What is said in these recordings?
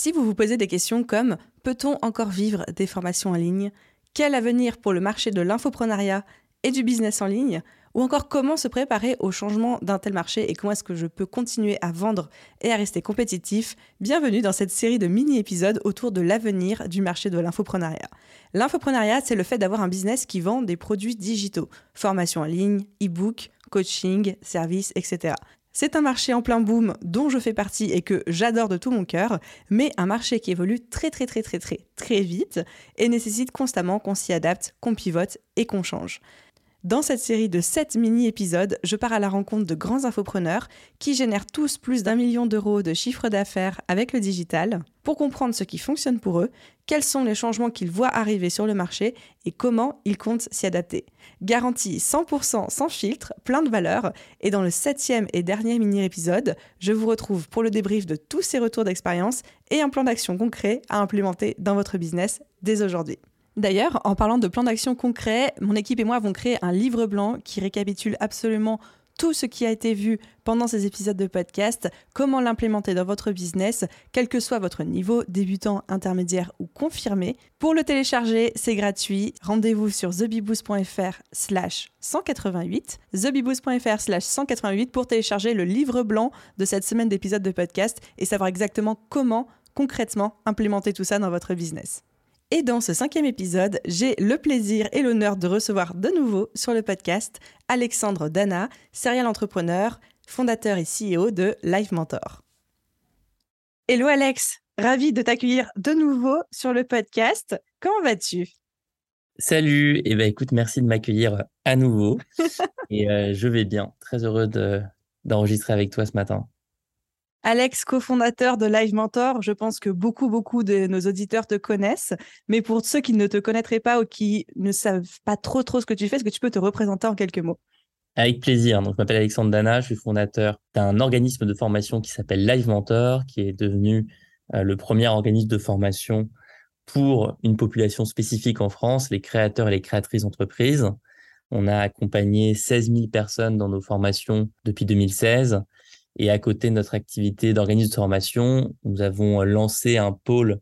Si vous vous posez des questions comme peut-on encore vivre des formations en ligne? Quel avenir pour le marché de l'infoprenariat et du business en ligne? Ou encore comment se préparer au changement d'un tel marché et comment est-ce que je peux continuer à vendre et à rester compétitif? Bienvenue dans cette série de mini-épisodes autour de l'avenir du marché de l'infoprenariat. L'infoprenariat, c'est le fait d'avoir un business qui vend des produits digitaux, formation en ligne, e-book, coaching, services, etc. C'est un marché en plein boom dont je fais partie et que j'adore de tout mon cœur, mais un marché qui évolue très très très très très très vite et nécessite constamment qu'on s'y adapte, qu'on pivote et qu'on change. Dans cette série de 7 mini-épisodes, je pars à la rencontre de grands infopreneurs qui génèrent tous plus d'un million d'euros de chiffre d'affaires avec le digital pour comprendre ce qui fonctionne pour eux, quels sont les changements qu'ils voient arriver sur le marché et comment ils comptent s'y adapter. Garantie 100% sans filtre, plein de valeur. Et dans le septième et dernier mini-épisode, je vous retrouve pour le débrief de tous ces retours d'expérience et un plan d'action concret à implémenter dans votre business dès aujourd'hui. D'ailleurs, en parlant de plan d'action concret, mon équipe et moi avons créé un livre blanc qui récapitule absolument tout ce qui a été vu pendant ces épisodes de podcast, comment l'implémenter dans votre business, quel que soit votre niveau, débutant, intermédiaire ou confirmé. Pour le télécharger, c'est gratuit. Rendez-vous sur thebiboost.fr slash 188, thebiboost.fr slash 188 pour télécharger le livre blanc de cette semaine d'épisodes de podcast et savoir exactement comment concrètement implémenter tout ça dans votre business. Et dans ce cinquième épisode, j'ai le plaisir et l'honneur de recevoir de nouveau sur le podcast Alexandre Dana, serial entrepreneur, fondateur et CEO de Live Mentor. Hello Alex, ravi de t'accueillir de nouveau sur le podcast. Comment vas-tu? Salut, et eh ben écoute, merci de m'accueillir à nouveau. et euh, je vais bien, très heureux d'enregistrer avec toi ce matin. Alex, cofondateur de Live Mentor, je pense que beaucoup, beaucoup de nos auditeurs te connaissent. Mais pour ceux qui ne te connaîtraient pas ou qui ne savent pas trop, trop ce que tu fais, est-ce que tu peux te représenter en quelques mots? Avec plaisir. Donc, je m'appelle Alexandre Dana, je suis fondateur d'un organisme de formation qui s'appelle Live Mentor, qui est devenu euh, le premier organisme de formation pour une population spécifique en France, les créateurs et les créatrices d'entreprises. On a accompagné 16 000 personnes dans nos formations depuis 2016 et à côté de notre activité d'organisme de formation, nous avons euh, lancé un pôle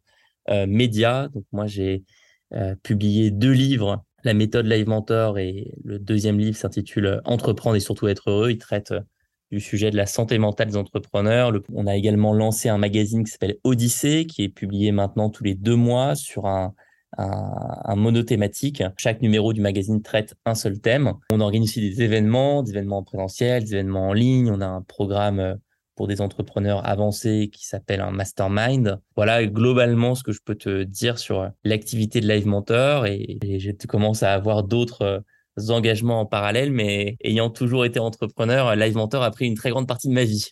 euh, média. Moi, j'ai euh, publié deux livres, la méthode Live Mentor et le deuxième livre s'intitule Entreprendre et surtout être heureux. Il traite du sujet de la santé mentale des entrepreneurs. on a également lancé un magazine qui s'appelle Odyssée, qui est publié maintenant tous les deux mois sur un, un, un monothématique. Chaque numéro du magazine traite un seul thème. On organise aussi des événements, des événements en présentiel, des événements en ligne. On a un programme euh, pour des entrepreneurs avancés qui s'appelle un mastermind. Voilà globalement ce que je peux te dire sur l'activité de Live Mentor et, je commence à avoir d'autres euh, engagements en parallèle, mais ayant toujours été entrepreneur, Live Mentor a pris une très grande partie de ma vie.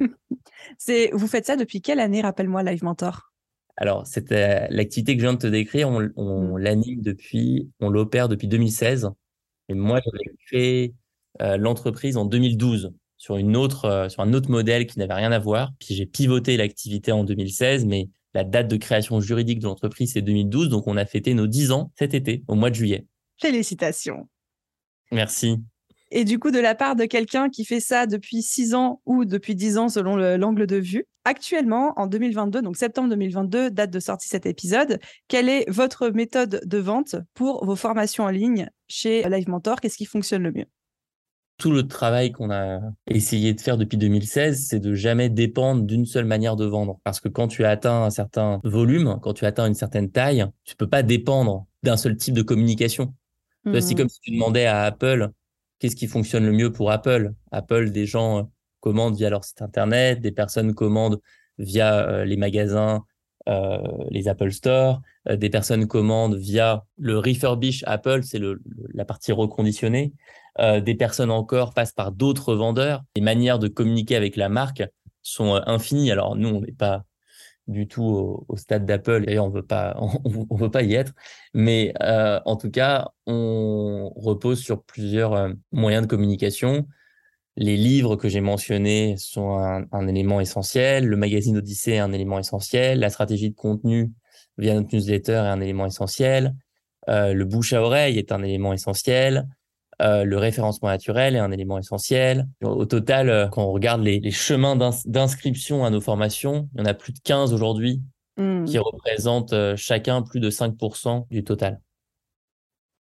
Vous faites ça depuis quelle année, rappelle-moi, Live Mentor? Alors, c'était l'activité que je viens de te décrire, on, on mmh. l'anime depuis, on l'opère depuis 2016. Et moi, j'avais créé euh, l'entreprise en 2012 sur une autre, euh, sur un autre modèle qui n'avait rien à voir. Puis j'ai pivoté l'activité en 2016, mais la date de création juridique de l'entreprise c'est 2012, donc on a fêté nos 10 ans cet été, au mois de juillet. Félicitations. Merci. Et du coup, de la part de quelqu'un qui fait ça depuis 6 ans ou depuis 10 ans selon l'angle de vue, actuellement, en 2022, donc septembre 2022, date de sortie cet épisode, quelle est votre méthode de vente pour vos formations en ligne chez Live Mentor? Qu'est-ce qui fonctionne le mieux? Tout le travail qu'on a essayé de faire depuis 2016, c'est de jamais dépendre d'une seule manière de vendre. Parce que quand tu as atteint un certain volume, quand tu as atteint une certaine taille, tu peux pas dépendre d'un seul type de communication. C'est mmh. comme si tu demandais à Apple qu'est-ce qui fonctionne le mieux pour Apple? Apple, des gens euh, commandent via leur site internet, des personnes commandent via euh, les magasins, euh, les Apple Store, des personnes commandent via le refurbish Apple, c'est le, la partie reconditionnée. des personnes encore passent par d'autres vendeurs. Les manières de communiquer avec la marque sont infinies. Alors nous, on n'est pas du tout au, stade d'Apple. D'ailleurs, on veut pas, on, veut pas y être. Mais euh, en tout cas, on repose sur plusieurs euh, moyens de communication. Les livres que j'ai mentionnés sont un, élément essentiel. Le magazine Odyssée est un élément essentiel. La stratégie de contenu via notre newsletter est un élément essentiel. Euh, le bouche à oreille est un élément essentiel. Euh, le référencement naturel est un élément essentiel. Au total, euh, quand on regarde les, chemins d'inscription à nos formations, il y en a plus de 15 aujourd'hui hmm. qui représentent euh, chacun plus de 5% du total.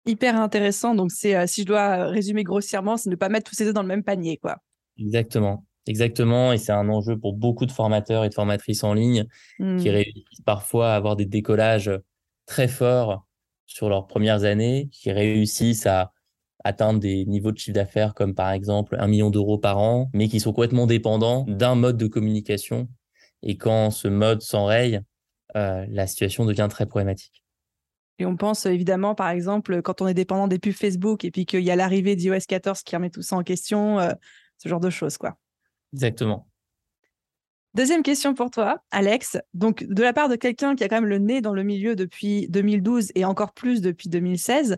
Hyper intéressant. Donc, c'est si je dois résumer grossièrement, c'est ne pas mettre tous ces œufs dans le même panier, quoi. Exactement. Exactement, et c'est un enjeu pour beaucoup de formateurs et de formatrices en ligne qui hmm. réussissent parfois à avoir des décollages très forts sur leurs premières années, qui réussissent à atteindre des niveaux de chiffre d'affaires comme par exemple un million d'euros par an, mais qui sont complètement dépendants d'un mode de communication. Et quand ce mode s'enraye, euh, la situation devient très problématique. Et on pense évidemment, par exemple, quand on est dépendant des pubs Facebook et puis qu'il y a l'arrivée d'iOS 14 qui remet tout ça en question, euh, ce genre de choses, quoi. Exactement. Deuxième question pour toi, Alex. Donc, de la part de quelqu'un qui a quand même le nez dans le milieu depuis 2012 et encore plus depuis 2016,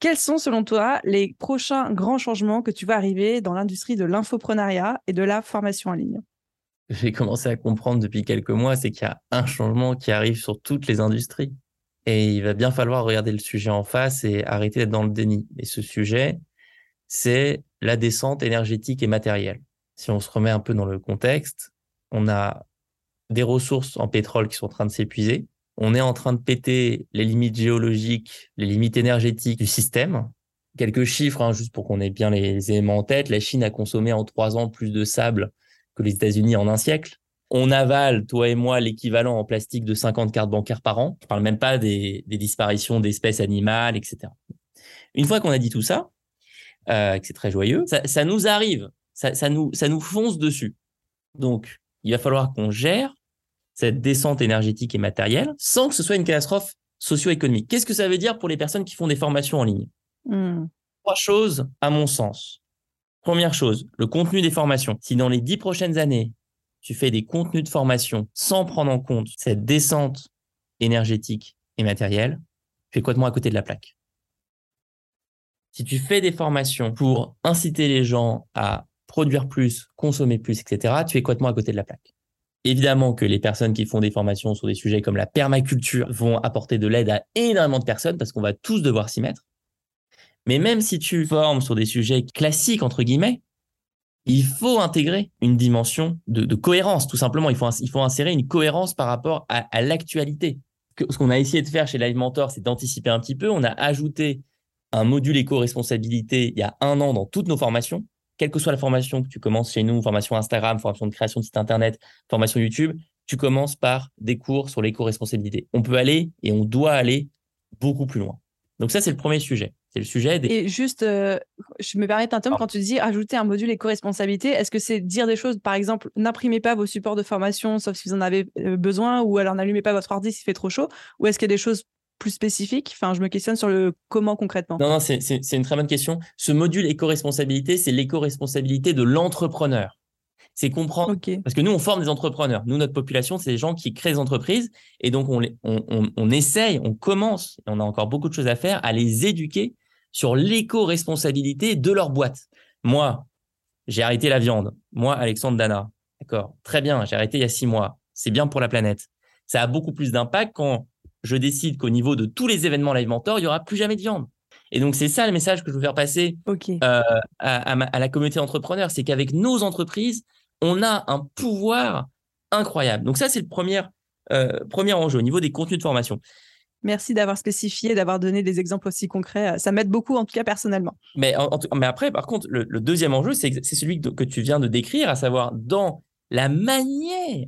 quels sont, selon toi, les prochains grands changements que tu vas arriver dans l'industrie de l'infoprenariat et de la formation en ligne? J'ai commencé à comprendre depuis quelques mois, c'est qu'il y a un changement qui arrive sur toutes les industries. Et il va bien falloir regarder le sujet en face et arrêter d'être dans le déni. Et ce sujet, c'est la descente énergétique et matérielle. Si on se remet un peu dans le contexte, on a des ressources en pétrole qui sont en train de s'épuiser on est en train de péter les limites géologiques, les limites énergétiques du système. Quelques chiffres, hein, juste pour qu'on ait bien les éléments en tête. La Chine a consommé en trois ans plus de sable que les États-Unis en un siècle. On avale, toi et moi, l'équivalent en plastique de 50 cartes bancaires par an. Je parle même pas des, disparitions d'espèces animales, etc. Une fois qu'on a dit tout ça, euh, que c'est très joyeux, ça, nous arrive, ça, nous, ça nous fonce dessus. Donc, il va falloir qu'on gère cette descente énergétique et matérielle sans que ce soit une catastrophe socio-économique. Qu'est-ce que ça veut dire pour les personnes qui font des formations en ligne? Hmm. Trois choses, à mon sens. Première chose, le contenu des formations. Si dans les dix prochaines années, tu fais des contenus de formation sans prendre en compte cette descente énergétique et matérielle, tu es complètement à côté de la plaque? Si tu fais des formations pour inciter les gens à produire plus, consommer plus, etc., tu es complètement à côté de la plaque? Évidemment que les personnes qui font des formations sur des sujets comme la permaculture vont apporter de l'aide à énormément de personnes parce qu'on va tous devoir s'y mettre. Mais même si tu formes sur des sujets classiques, entre guillemets, il faut intégrer une dimension de, cohérence, tout simplement. Il faut, insérer une cohérence par rapport à, à l'actualité. Ce qu'on a essayé de faire chez Live Mentor, c'est d'anticiper un petit peu. On a ajouté un module éco-responsabilité il y a un an dans toutes nos formations quelle que soit la formation que tu commences chez nous, formation Instagram, formation de création de site internet, formation YouTube, tu commences par des cours sur l'éco-responsabilité. On peut aller et on doit aller beaucoup plus loin. Donc ça, c'est le premier sujet. C'est le sujet des... Et juste, euh, je me permets d'un quand tu dis ajouter un module éco-responsabilité, est-ce que c'est dire des choses, par exemple, n'imprimez pas vos supports de formation sauf si vous en avez euh, besoin, ou alors n'allumez pas votre ordi s'il fait trop chaud, ou est-ce qu'il y a des choses plus spécifique? Enfin, je me questionne sur le comment concrètement. Non, non, c'est une très bonne question. Ce module éco-responsabilité, c'est l'éco-responsabilité de l'entrepreneur. C'est comprendre. Parce que nous, on forme des entrepreneurs. Nous, notre population, c'est des gens qui créent des entreprises. Et donc, on, on, on, essaye, on commence, et on a encore beaucoup de choses à faire, à les éduquer sur l'éco-responsabilité de leur boîte. Moi, j'ai arrêté la viande. Moi, Alexandre Dana. D'accord. Très bien. J'ai arrêté il y a six mois. C'est bien pour la planète. Ça a beaucoup plus d'impact quand je décide qu'au niveau de tous les événements Live Mentor, il n'y aura plus jamais de viande. Et donc, c'est ça le message que je veux faire passer euh, à, la communauté entrepreneur, c'est qu'avec nos entreprises, on a un pouvoir incroyable. Donc ça, c'est le premier, euh, premier enjeu au niveau des contenus de formation. Merci d'avoir spécifié, d'avoir donné des exemples aussi concrets. Ça m'aide beaucoup, en tout cas personnellement. Mais, mais après, par contre, le, deuxième enjeu, c'est celui que, que tu viens de décrire, à savoir dans la manière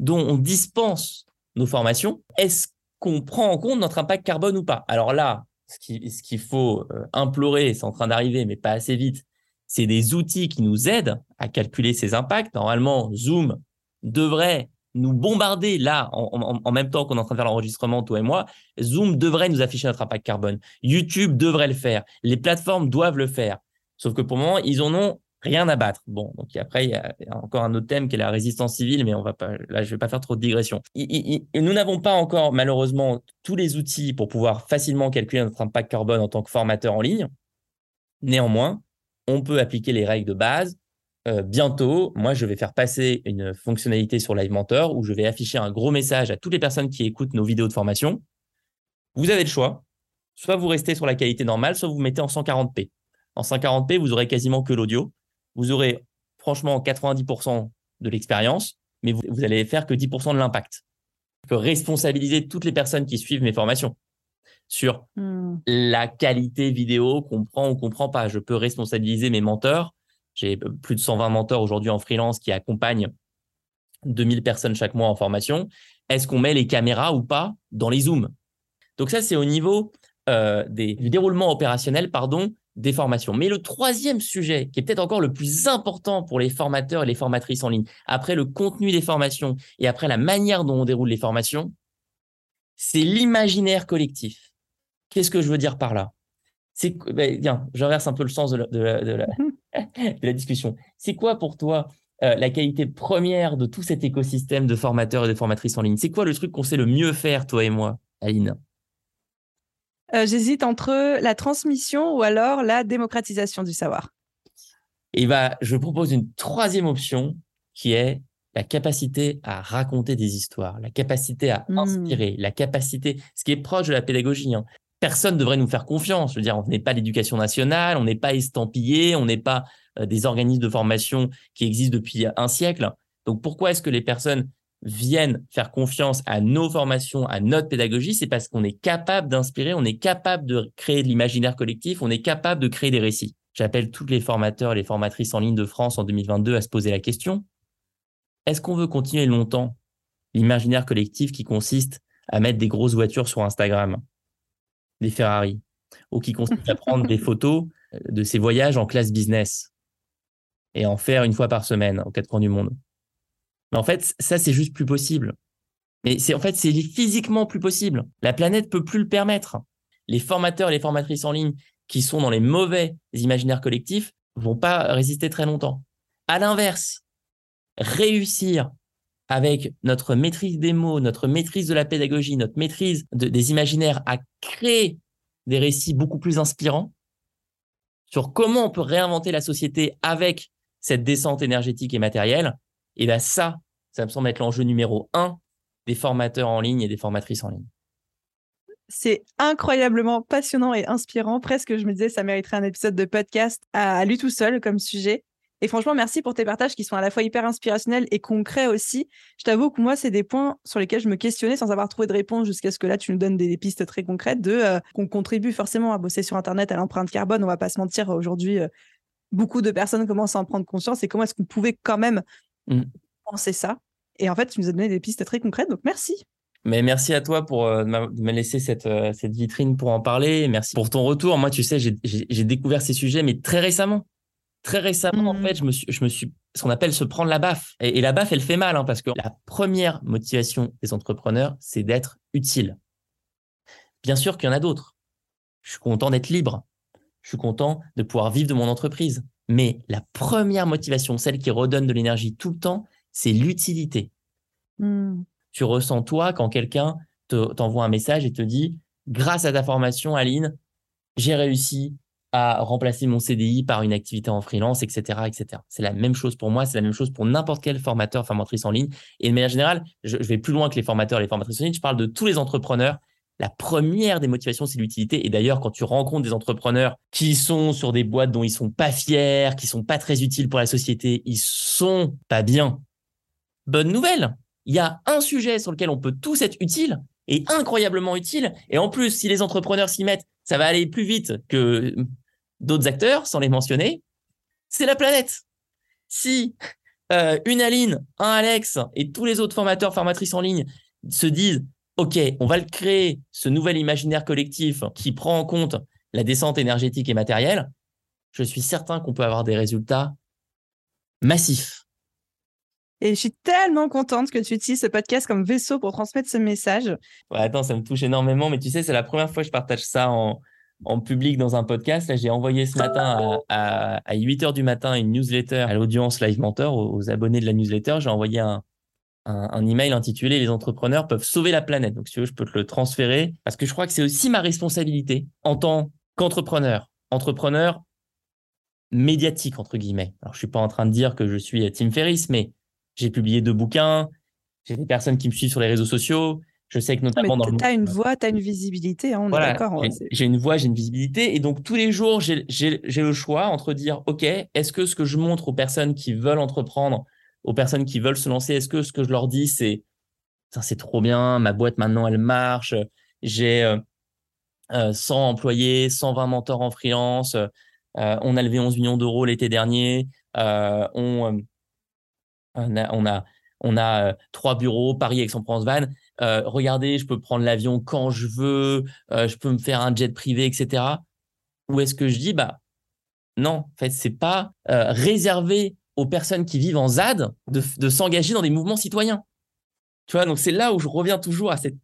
dont on dispense nos formations. Est-ce qu'on prend en compte notre impact carbone ou pas. Alors là, ce qu'il faut euh, implorer, c'est en train d'arriver, mais pas assez vite, c'est des outils qui nous aident à calculer ces impacts. Normalement, Zoom devrait nous bombarder là, en, même temps qu'on est en train de faire l'enregistrement, toi et moi. Zoom devrait nous afficher notre impact carbone. YouTube devrait le faire. Les plateformes doivent le faire. Sauf que pour le moment, ils en ont rien à battre. Bon, donc après, il y, a, encore un autre thème qui est la résistance civile, mais on va pas, là, je vais pas faire trop de digression. nous n'avons pas encore, malheureusement, tous les outils pour pouvoir facilement calculer notre impact carbone en tant que formateur en ligne. Néanmoins, on peut appliquer les règles de base. Euh, bientôt, moi, je vais faire passer une fonctionnalité sur Live Mentor où je vais afficher un gros message à toutes les personnes qui écoutent nos vidéos de formation. Vous avez le choix. Soit vous restez sur la qualité normale, soit vous mettez en 140p. En 140p, vous aurez quasiment que l'audio. Vous aurez franchement 90% de l'expérience, mais vous, vous allez faire que 10% de l'impact. Je peux responsabiliser toutes les personnes qui suivent mes formations sur hmm. la qualité vidéo qu'on prend ou qu'on prend pas. Je peux responsabiliser mes menteurs. J'ai plus de 120 menteurs aujourd'hui en freelance qui accompagnent 2000 personnes chaque mois en formation. Est-ce qu'on met les caméras ou pas dans les zooms? Donc ça, c'est au niveau euh, des, du déroulement opérationnel pardon, des formations. Mais le troisième sujet, qui est peut-être encore le plus important pour les formateurs et les formatrices en ligne, après le contenu des formations et après la manière dont on déroule les formations, c'est l'imaginaire collectif. Qu'est-ce que je veux dire par là? C'est ben, bien, reverse un peu le sens de la, discussion. C'est quoi pour toi euh, la qualité première de tout cet écosystème de formateurs et de formatrices en ligne? C'est quoi le truc qu'on sait le mieux faire, toi et moi, Aline? Euh, J'hésite entre la transmission ou alors la démocratisation du savoir. Et bah, je propose une troisième option qui est la capacité à raconter des histoires, la capacité à hmm. inspirer, la capacité, ce qui est proche de la pédagogie. Hein. Personne ne devrait nous faire confiance. Je veux dire, on n'est pas l'éducation nationale, on n'est pas estampillé, on n'est pas euh, des organismes de formation qui existent depuis un siècle. Donc pourquoi est-ce que les personnes viennent faire confiance à nos formations, à notre pédagogie C'est parce qu'on est capable d'inspirer, on est capable de créer de l'imaginaire collectif, on est capable de créer des récits. J'appelle tous les formateurs et les formatrices en ligne de France en 2022 à se poser la question est-ce qu'on veut continuer longtemps l'imaginaire collectif qui consiste à mettre des grosses voitures sur Instagram, des Ferrari, ou qui consiste à prendre des photos de ses voyages en classe business et en faire une fois par semaine aux quatre coins du monde? Mais en fait, ça, c'est juste plus possible. Mais c'est en fait, c'est physiquement plus possible. La planète peut plus le permettre. Les formateurs et les formatrices en ligne qui sont dans les mauvais imaginaires collectifs vont pas résister très longtemps. À l'inverse, réussir avec notre maîtrise des mots, notre maîtrise de la pédagogie, notre maîtrise des imaginaires à créer des récits beaucoup plus inspirants sur comment on peut réinventer la société avec cette descente énergétique et matérielle, et bien ça, ça me semble être l'enjeu numéro un des formateurs en ligne et des formatrices en ligne. C'est incroyablement passionnant et inspirant. Presque, je me disais, ça mériterait un épisode de podcast à lui tout seul comme sujet. Et franchement, merci pour tes partages qui sont à la fois hyper inspirationnels et concrets aussi. Je t'avoue que moi, c'est des points sur lesquels je me questionnais sans avoir trouvé de réponse jusqu'à ce que là, tu nous donnes des, pistes très concrètes de euh, qu'on contribue forcément à bosser sur Internet, à l'empreinte carbone. On va pas se mentir, aujourd'hui, euh, beaucoup de personnes commencent à en prendre conscience et comment est-ce qu'on pouvait quand même mmh. penser ça. Et en fait, tu nous as donné des pistes très concrètes, donc merci. Mais merci à toi pour euh, me laisser cette, cette vitrine pour en parler. Merci pour ton retour. Moi, tu sais, j'ai découvert ces sujets, mais très récemment très récemment, en mmh. fait, je me suis, je me suis, ce qu'on appelle se prendre la baffe. Et, la baffe, elle fait mal, hein, parce que la première motivation des entrepreneurs, c'est d'être utile. Bien sûr qu'il y en a d'autres. Je suis content d'être libre. Je suis content de pouvoir vivre de mon entreprise. Mais la première motivation, celle qui redonne de l'énergie tout le temps, c'est l'utilité. Mmh. Tu ressens toi quand quelqu'un t'envoie un message et te dit, grâce à ta formation, Aline, j'ai réussi à remplacer mon CDI par une activité en freelance, etc., etc. C'est la même chose pour moi, c'est la même chose pour n'importe quel formateur, formatrice en ligne. Et de manière générale, je, vais plus loin que les formateurs et les formatrices en ligne. Je parle de tous les entrepreneurs. La première des motivations, c'est l'utilité. Et d'ailleurs, quand tu rencontres des entrepreneurs qui sont sur des boîtes dont ils sont pas fiers, qui sont pas très utiles pour la société, ils sont pas bien. Bonne nouvelle. Il y a un sujet sur lequel on peut tous être utile et incroyablement utile. Et en plus, si les entrepreneurs s'y mettent, ça va aller plus vite que d'autres acteurs, sans les mentionner, c'est la planète. Si euh, une Aline, un Alex et tous les autres formateurs, formatrices en ligne se disent, OK, on va créer, ce nouvel imaginaire collectif qui prend en compte la descente énergétique et matérielle, je suis certain qu'on peut avoir des résultats massifs. Et je suis tellement contente que tu utilises ce podcast comme vaisseau pour transmettre ce message. Ouais, attends, ça me touche énormément, mais tu sais, c'est la première fois que je partage ça en, en public dans un podcast. Là, j'ai envoyé ce matin à, à, 8 heures du matin une newsletter à l'audience Live Mentor, aux, abonnés de la newsletter. J'ai envoyé un, un, un, email intitulé Les entrepreneurs peuvent sauver la planète. Donc, si tu veux, je peux te le transférer parce que je crois que c'est aussi ma responsabilité en tant qu'entrepreneur. Entrepreneur médiatique, entre guillemets. Alors, je suis pas en train de dire que je suis Tim Ferriss, mais j'ai publié deux bouquins. J'ai des personnes qui me suivent sur les réseaux sociaux. Je sais que notamment dans le. Tu as une voix, tu as une visibilité, hein, on est d'accord. J'ai une voix, j'ai une visibilité. Et donc, tous les jours, j'ai le choix entre dire OK, est-ce que ce que je montre aux personnes qui veulent entreprendre, aux personnes qui veulent se lancer, est-ce que ce que je leur dis, c'est c'est trop bien, ma boîte maintenant, elle marche, j'ai euh, 100 euh, employés, 120 mentors en freelance, euh, on a levé 11 millions d'euros l'été dernier, euh, on, on, a, on a, on a trois bureaux, Paris, Aix-en-Provence, euh, regardez, je peux prendre l'avion quand je veux, euh, je peux me faire un jet privé, etc. Ou est-ce que je dis, bah non, en fait, c'est pas euh, réservé aux personnes qui vivent en ZAD de, s'engager dans des mouvements citoyens. Tu vois, donc c'est là où je reviens toujours à, cette,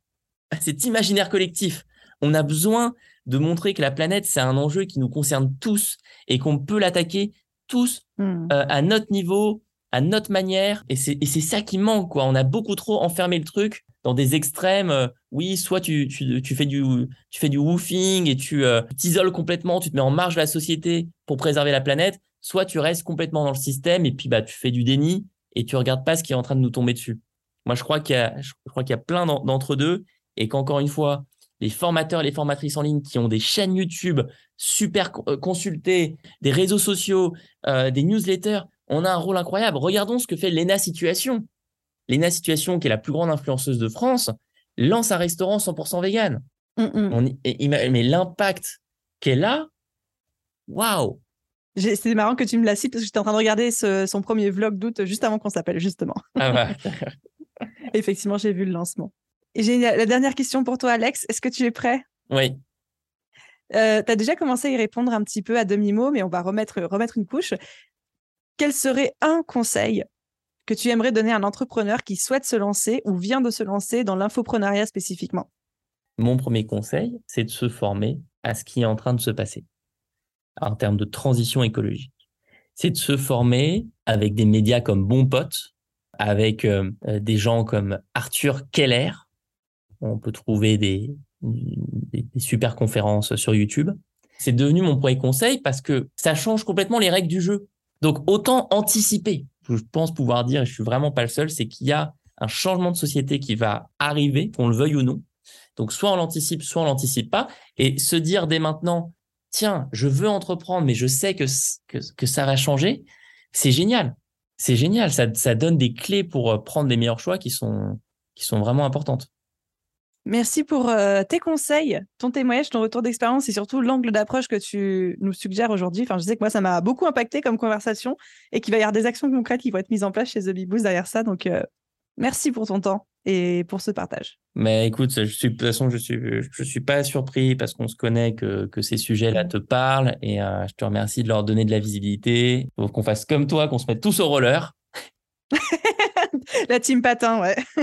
à cet imaginaire collectif. On a besoin de montrer que la planète, c'est un enjeu qui nous concerne tous et qu'on peut l'attaquer tous mmh. à notre niveau, à notre manière. Et c'est ça qui manque, quoi. On a beaucoup trop enfermé le truc dans des extrêmes. Euh, oui, soit tu, tu, tu, fais du, tu fais du woofing et tu euh, t'isoles complètement, tu te mets en marge de la société pour préserver la planète, soit tu restes complètement dans le système et puis bah, tu fais du déni et tu regardes pas ce qui est en train de nous tomber dessus. Moi, je crois qu'il y a, je crois qu'il y a plein d'entre deux et qu'encore une fois, les formateurs et les formatrices en ligne qui ont des chaînes YouTube super euh, consultées, des réseaux sociaux, des newsletters, on a un rôle incroyable. Regardons ce que fait Lena Situation. Lena Situation, qui est la plus grande influenceuse de France, lance un restaurant 100% vegan. Mm, mm. mais l'impact qu'elle a, waouh c'est marrant que tu me la cites parce que j'étais en train de regarder son premier vlog d'août juste avant qu'on s'appelle, justement. Ah bah. Effectivement, j'ai vu le lancement. Et j'ai la dernière question pour toi, Alex. Est-ce que tu es prêt? Oui. Euh, tu as déjà commencé à y répondre un petit peu à demi-mot, mais on va remettre, remettre une couche. Quel serait un conseil que tu aimerais donner à un entrepreneur qui souhaite se lancer ou vient de se lancer dans l'infoprenariat spécifiquement? Mon premier conseil, c'est de se former à ce qui est en train de se passer en termes de transition écologique. C'est de se former avec des médias comme Bon Pote, avec euh, des gens comme Arthur Keller. On peut trouver des super conférences sur YouTube. C'est devenu mon premier conseil parce que ça change complètement les règles du jeu. Donc autant anticiper je pense pouvoir dire, et je suis vraiment pas le seul, c'est qu'il y a un changement de société qui va arriver, qu'on le veuille ou non. Donc, soit on l'anticipe, soit on l'anticipe pas. Et se dire dès maintenant, tiens, je veux entreprendre, mais je sais que, ça va changer, c'est génial. C'est génial. Ça, ça donne des clés pour euh, prendre les meilleurs choix qui sont, qui sont vraiment importantes. Merci pour euh, tes conseils, ton témoignage, ton retour d'expérience et surtout l'angle d'approche que tu nous suggères aujourd'hui. Enfin, je sais que moi, ça m'a beaucoup impacté comme conversation et qu'il va y avoir des actions concrètes qui vont être mises en place chez The Big Boost derrière ça. Donc, euh, merci pour ton temps et pour ce partage. Mais écoute, je suis, de toute façon, je suis, je suis pas surpris parce qu'on se connaît que, que ces sujets-là te parlent et euh, je te remercie de leur donner de la visibilité. Il faut qu'on fasse comme toi, qu'on se mette tous au roller. La team patin, ouais.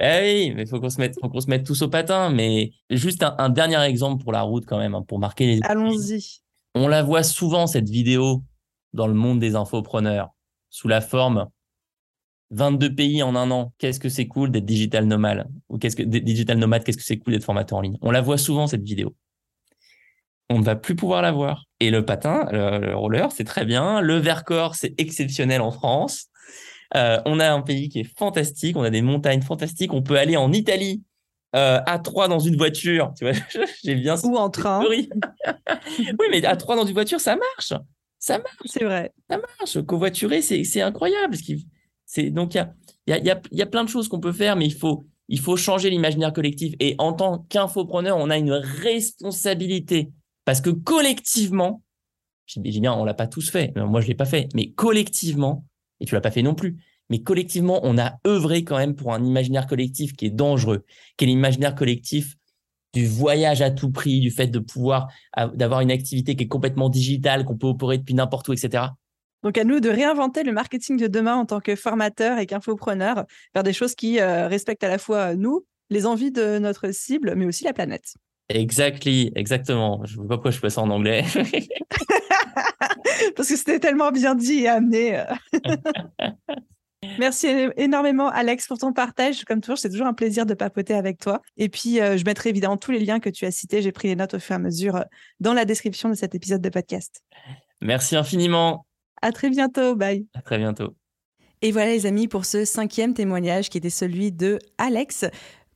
eh oui, mais il faut qu'on se mette, faut qu'on se mette tous au patin. Mais juste un, dernier exemple pour la route quand même, hein, pour marquer les. Allons-y. On la voit souvent cette vidéo dans le monde des infopreneurs sous la forme 22 pays en un an. Qu'est-ce que c'est cool d'être digital nomade? Ou qu'est-ce que digital nomade Qu'est-ce que c'est cool d'être formateur en ligne? On la voit souvent cette vidéo. On ne va plus pouvoir la voir. Et le patin, le, roller, c'est très bien. Le Vercors, c'est exceptionnel en France. Euh, on a un pays qui est fantastique, on a des montagnes fantastiques, on peut aller en Italie euh, à trois dans une voiture, tu vois, j'ai bien ou en train. oui, mais à trois dans une voiture, ça marche, ça marche. C'est vrai. Ça marche. Covoiturer, c'est c'est incroyable. C'est donc il y a il y a, y a plein de choses qu'on peut faire, mais il faut il faut changer l'imaginaire collectif. Et en tant qu'infopreneur, on a une responsabilité parce que collectivement, j'ai bien, on l'a pas tous fait. Moi, je l'ai pas fait, mais collectivement, et tu l'as pas fait non plus. Mais collectivement, on a œuvré quand même pour un imaginaire collectif qui est dangereux, qui est l'imaginaire collectif du voyage à tout prix, du fait de pouvoir d'avoir une activité qui est complètement digitale, qu'on peut opérer depuis n'importe où, etc. Donc à nous de réinventer le marketing de demain en tant que formateur et qu'infopreneur, faire des choses qui euh, respectent à la fois nous, les envies de notre cible, mais aussi la planète. Exactly, exactement. Je ne sais pas pourquoi je fais ça en anglais. Parce que c'était tellement bien dit et amené. Euh. Merci énormément, Alex, pour ton partage. Comme toujours, c'est toujours un plaisir de papoter avec toi. Et puis, euh, je mettrai évidemment tous les liens que tu as cités. J'ai pris les notes au fur et à mesure euh, dans la description de cet épisode de podcast. Merci infiniment. À très bientôt. Bye. À très bientôt. Et voilà, les amis, pour ce cinquième témoignage qui était celui de Alex.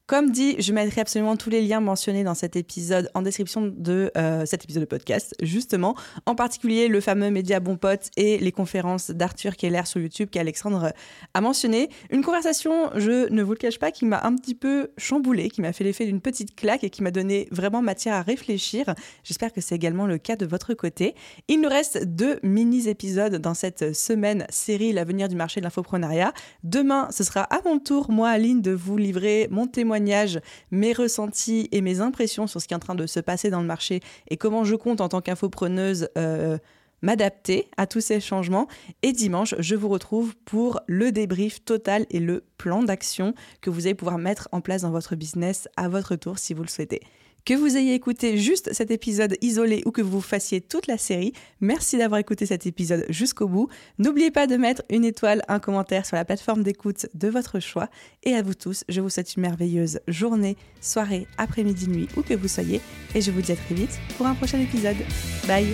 Comme dit, je mettrai absolument tous les liens mentionnés dans cet épisode en description de euh, cet épisode de podcast, justement. En particulier le fameux média Bon Pote et les conférences d'Arthur Keller sur YouTube qu'Alexandre a mentionné. Une conversation, je ne vous le cache pas, qui m'a un petit peu chamboulé, qui m'a fait l'effet d'une petite claque et qui m'a donné vraiment matière à réfléchir. J'espère que c'est également le cas de votre côté. Il nous reste deux mini-épisodes dans cette semaine série L'avenir du marché de l'infoprenariat. Demain, ce sera à mon tour, moi, Aline, de vous livrer mon témoignage mes ressentis et mes impressions sur ce qui est en train de se passer dans le marché et comment je compte en tant qu'infopreneuse euh, m'adapter à tous ces changements. Et dimanche, je vous retrouve pour le débrief total et le plan d'action que vous allez pouvoir mettre en place dans votre business à votre tour si vous le souhaitez. Que vous ayez écouté juste cet épisode isolé ou que vous fassiez toute la série, merci d'avoir écouté cet épisode jusqu'au bout. N'oubliez pas de mettre une étoile, un commentaire sur la plateforme d'écoute de votre choix. Et à vous tous, je vous souhaite une merveilleuse journée, soirée, après-midi, nuit, où que vous soyez. Et je vous dis à très vite pour un prochain épisode. Bye